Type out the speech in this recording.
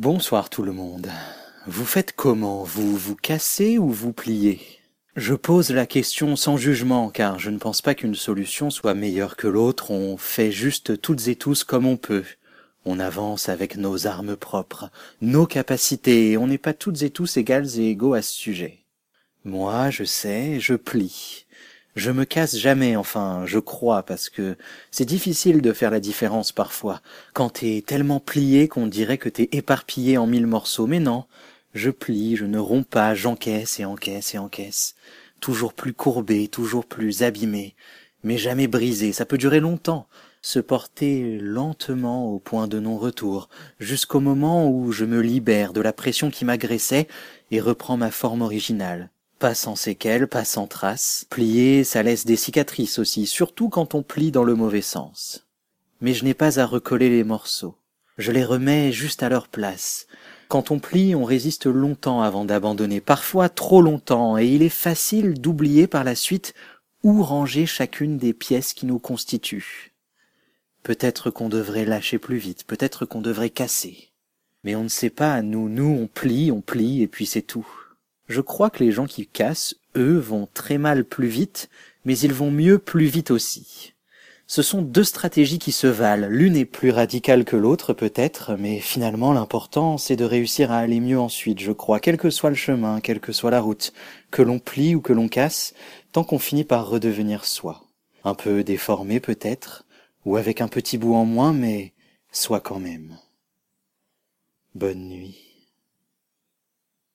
Bonsoir tout le monde. Vous faites comment Vous vous cassez ou vous pliez? Je pose la question sans jugement car je ne pense pas qu'une solution soit meilleure que l'autre, on fait juste toutes et tous comme on peut. On avance avec nos armes propres, nos capacités, et on n'est pas toutes et tous égales et égaux à ce sujet. Moi, je sais, je plie. Je me casse jamais, enfin, je crois, parce que c'est difficile de faire la différence parfois, quand t'es tellement plié qu'on dirait que t'es éparpillé en mille morceaux, mais non, je plie, je ne romps pas, j'encaisse et encaisse et encaisse, toujours plus courbé, toujours plus abîmé, mais jamais brisé, ça peut durer longtemps, se porter lentement au point de non-retour, jusqu'au moment où je me libère de la pression qui m'agressait et reprends ma forme originale pas sans séquelles, pas sans traces. Plier, ça laisse des cicatrices aussi, surtout quand on plie dans le mauvais sens. Mais je n'ai pas à recoller les morceaux. Je les remets juste à leur place. Quand on plie, on résiste longtemps avant d'abandonner, parfois trop longtemps, et il est facile d'oublier par la suite où ranger chacune des pièces qui nous constituent. Peut-être qu'on devrait lâcher plus vite, peut-être qu'on devrait casser. Mais on ne sait pas, nous, nous, on plie, on plie, et puis c'est tout. Je crois que les gens qui cassent, eux, vont très mal plus vite, mais ils vont mieux plus vite aussi. Ce sont deux stratégies qui se valent, l'une est plus radicale que l'autre peut-être, mais finalement l'important c'est de réussir à aller mieux ensuite, je crois, quel que soit le chemin, quelle que soit la route, que l'on plie ou que l'on casse, tant qu'on finit par redevenir soi. Un peu déformé peut-être, ou avec un petit bout en moins, mais soi quand même. Bonne nuit.